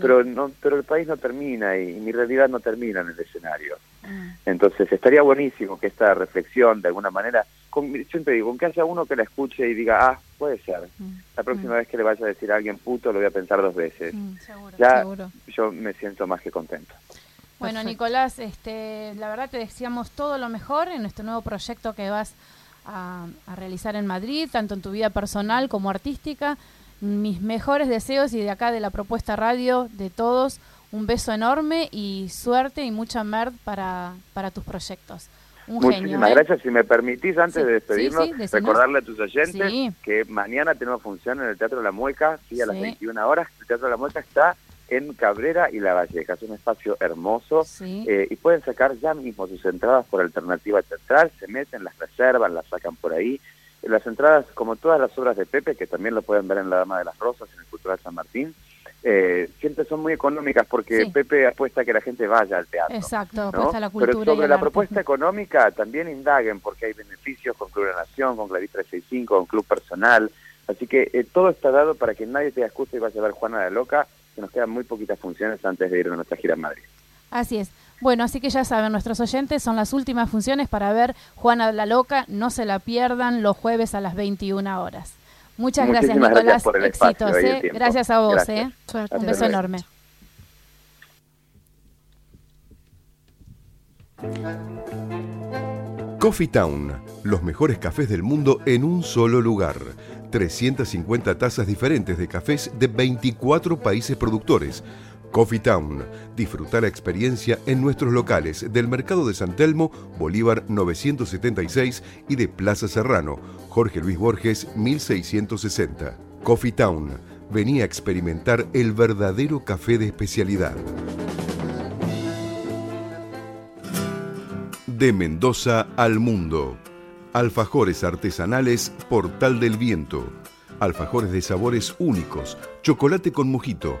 pero no, pero el país no termina y, mi realidad no termina en el escenario. Mm. Entonces estaría buenísimo que esta reflexión de alguna manera con, siempre digo, con que haya uno que la escuche y diga, ah, puede ser. Mm. La próxima mm. vez que le vaya a decir a alguien puto, lo voy a pensar dos veces. Mm, ya yo me siento más que contento. Bueno, Nicolás, este, la verdad te deseamos todo lo mejor en este nuevo proyecto que vas a, a realizar en Madrid, tanto en tu vida personal como artística. Mis mejores deseos y de acá de la propuesta radio de todos, un beso enorme y suerte y mucha merd para, para tus proyectos. Muchísimas ¿eh? gracias. Si me permitís, antes de despedirnos, recordarle a tus oyentes que mañana tenemos función en el Teatro La Mueca, sí, a las 21 horas. El Teatro La Mueca está en Cabrera y La Valleja. Es un espacio hermoso eh, y pueden sacar ya mismo sus entradas por alternativa teatral, se meten, las reservan, las sacan por ahí. Las entradas, como todas las obras de Pepe, que también lo pueden ver en La Dama de las Rosas, en el Cultural San Martín, eh, siempre son muy económicas porque Pepe apuesta a que la gente vaya al teatro. Exacto, apuesta a la cultura. Pero sobre la propuesta económica también indaguen porque hay beneficios con Club de la Nación, con Clavis 365, con Club Personal. Así que eh, todo está dado para que nadie te excusa y vaya a ver Juana la Loca, que nos quedan muy poquitas funciones antes de ir a nuestra gira en Madrid. Así es. Bueno, así que ya saben, nuestros oyentes son las últimas funciones para ver Juana la Loca. No se la pierdan los jueves a las 21 horas. Muchas gracias, Nicolás. Éxitos, ¿eh? Gracias a vos, ¿eh? Un beso enorme. Coffee Town, los mejores cafés del mundo en un solo lugar. 350 tazas diferentes de cafés de 24 países productores Coffee Town. Disfruta la experiencia en nuestros locales del Mercado de San Telmo, Bolívar 976 y de Plaza Serrano, Jorge Luis Borges 1660. Coffee Town. Venía a experimentar el verdadero café de especialidad. De Mendoza al mundo. Alfajores artesanales Portal del Viento. Alfajores de sabores únicos, chocolate con mojito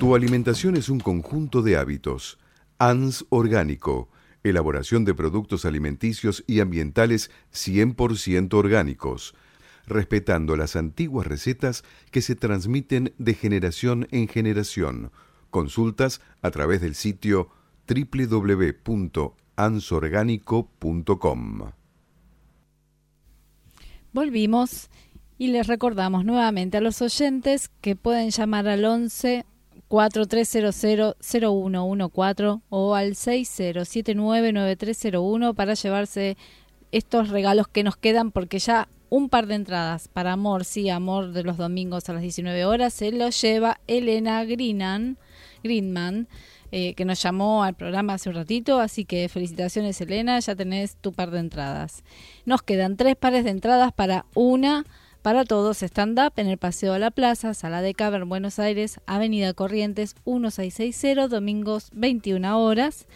Tu alimentación es un conjunto de hábitos. ANS Orgánico, elaboración de productos alimenticios y ambientales 100% orgánicos, respetando las antiguas recetas que se transmiten de generación en generación. Consultas a través del sitio www.ansorgánico.com. Volvimos y les recordamos nuevamente a los oyentes que pueden llamar al 11 4300-0114 o al 60799301 para llevarse estos regalos que nos quedan porque ya un par de entradas para Amor, sí, Amor de los domingos a las 19 horas se lo lleva Elena Greenan, Greenman, eh, que nos llamó al programa hace un ratito, así que felicitaciones Elena, ya tenés tu par de entradas. Nos quedan tres pares de entradas para una para todos, stand-up en el Paseo de la Plaza, Sala de Caber, Buenos Aires, Avenida Corrientes 1660, domingos 21 horas.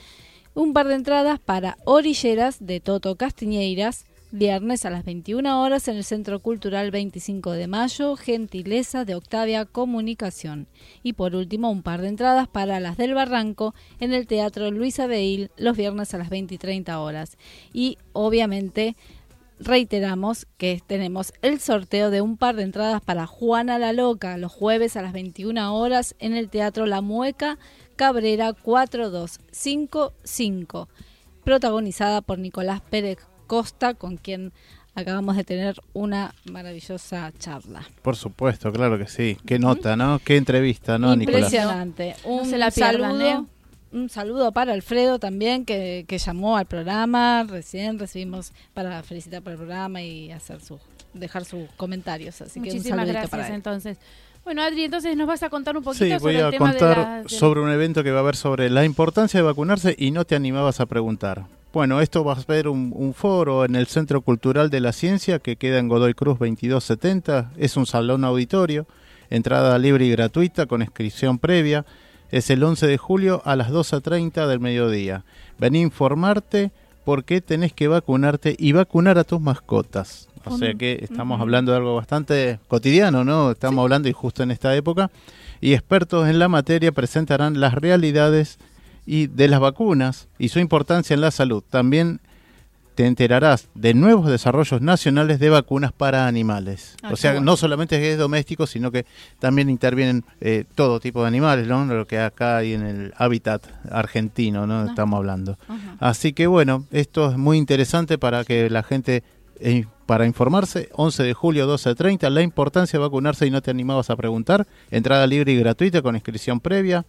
Un par de entradas para Orilleras de Toto Castiñeiras, viernes a las 21 horas en el Centro Cultural 25 de Mayo, gentileza de Octavia Comunicación. Y por último, un par de entradas para las del Barranco en el Teatro Luisa Beil los viernes a las 20 y 30 horas. Y obviamente reiteramos que tenemos el sorteo de un par de entradas para Juana la Loca los jueves a las 21 horas en el Teatro La Mueca Cabrera 4255, protagonizada por Nicolás Pérez Costa, con quien acabamos de tener una maravillosa charla. Por supuesto, claro que sí. Qué nota, ¿no? Qué entrevista, ¿no, Nicolás? Impresionante. Un saludo. ¿eh? Un saludo para Alfredo también, que, llamó al programa. Recién recibimos para felicitar por el programa y hacer su, dejar sus comentarios. Así Muchísimas que gracias, entonces. Bueno, Adri, entonces nos vas a contar un poquito sí, voy a contar sobre un evento que va a haber sobre la importancia de vacunarse y no te animabas a preguntar. Bueno, esto va a ser un, un, foro en el Centro Cultural de la Ciencia que queda en Godoy Cruz 2270. Es un salón auditorio, entrada libre y gratuita con inscripción previa es el 11 de julio a las 2.30 del mediodía. Vení a informarte por qué tenés que vacunarte y vacunar a tus mascotas. O sea que estamos hablando de algo bastante cotidiano, ¿no? Estamos hablando y justo en esta época. Y expertos en la materia presentarán las realidades y de las vacunas y su importancia en la salud. También te enterarás de nuevos desarrollos nacionales de vacunas para animales. Ah, o sea, no solamente es doméstico, sino que también intervienen eh, todo tipo de animales, ¿no? Lo que acá hay en el hábitat argentino, ¿no? Estamos hablando. Así que bueno, esto es muy interesante para que la gente, eh, para informarse, 11 de julio 12.30, la importancia de vacunarse y no te animabas a preguntar, entrada libre y gratuita con inscripción previa,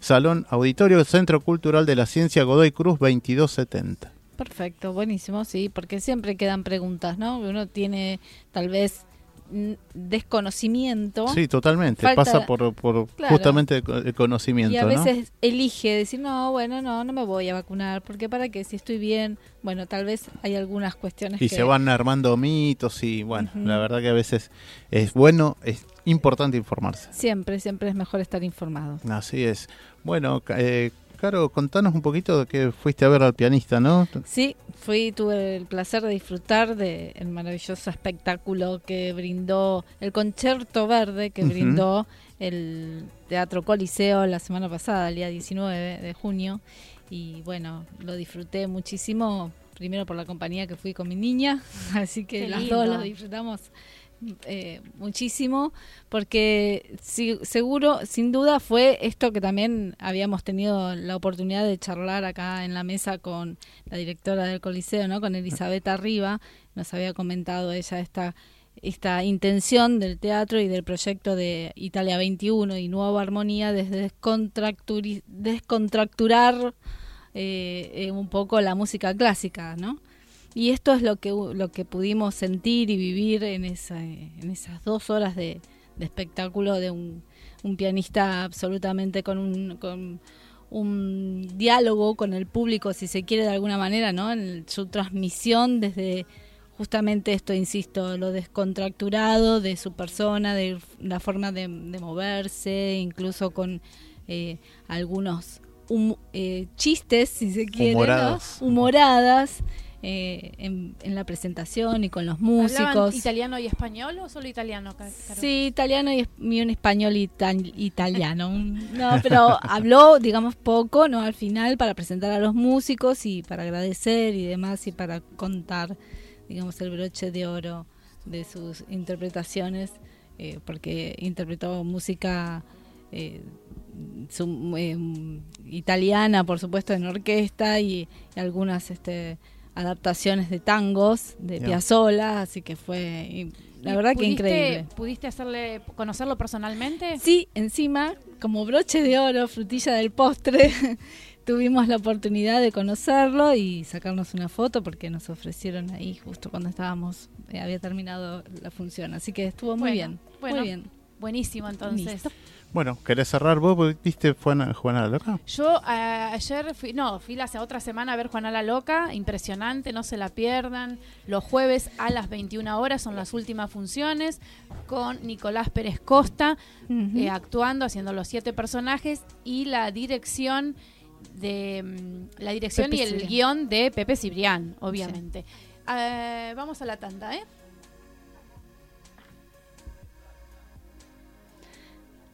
Salón Auditorio Centro Cultural de la Ciencia Godoy Cruz 2270. Perfecto, buenísimo, sí, porque siempre quedan preguntas, ¿no? Uno tiene tal vez desconocimiento. Sí, totalmente. Pasa por, por justamente el conocimiento. Y a veces elige decir, no, bueno, no, no me voy a vacunar, porque para que si estoy bien, bueno, tal vez hay algunas cuestiones. Y se van armando mitos y bueno, la verdad que a veces es bueno, es importante informarse. Siempre, siempre es mejor estar informado. Así es. Bueno, eh, Caro, contanos un poquito de que fuiste a ver al pianista, ¿no? Sí, fui, tuve el placer de disfrutar del el maravilloso espectáculo que brindó, el concierto verde que brindó el Teatro Coliseo la semana pasada, el día 19 de junio. Y bueno, lo disfruté muchísimo, primero por la compañía que fui con mi niña, así que las dos lo disfrutamos eh, muchísimo, porque seguro, sin duda, fue esto que también habíamos tenido la oportunidad de charlar acá en la mesa con la directora del Coliseo, ¿no? con Elizabeth Arriba, nos había comentado ella esta esta intención del teatro y del proyecto de Italia 21 y Nueva Armonía desde descontracturar eh, eh, un poco la música clásica, ¿no? Y esto es lo que, lo que pudimos sentir y vivir en, esa, en esas dos horas de, espectáculo de un, pianista absolutamente con un, con un diálogo con el público, si se quiere de alguna manera, ¿no? En su transmisión desde justamente esto, insisto, lo descontracturado de su persona, de la forma de, moverse, incluso con eh, algunos eh, chistes, si se quiere, humoradas. Eh, en, la presentación y con los músicos. italiano y español o solo italiano? Sí, italiano y, un español italiano. no, pero habló, digamos, poco, ¿no? Al final para presentar a los músicos y para agradecer y demás y para contar digamos, el broche de oro de sus interpretaciones, eh, porque interpretó música eh, eh, italiana, por supuesto, en orquesta y, algunas este, adaptaciones de tangos de Piazzolla, así que fue la verdad que increíble. ¿Pudiste hacerle conocerlo personalmente? Sí, encima, como broche de oro, frutilla del postre. tuvimos la oportunidad de conocerlo y sacarnos una foto porque nos ofrecieron ahí justo cuando estábamos, eh, había terminado la función. Así que estuvo muy bien. muy bien. Buenísimo entonces. Bueno, ¿querés cerrar vos? ¿Viste Juana, Juana la Loca? Yo eh, ayer fui, no, fui hace otra semana a ver Juana la Loca, impresionante, no se la pierdan. Los jueves a las 21 horas son las últimas funciones con Nicolás Pérez Costa eh, actuando, haciendo los siete personajes y la dirección de mm, la dirección y el guion de Pepe Cibrián, obviamente. Eh, vamos a la tanda, ¿eh?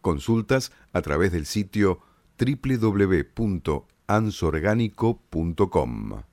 Consultas a través del sitio www.ansorgánico.com.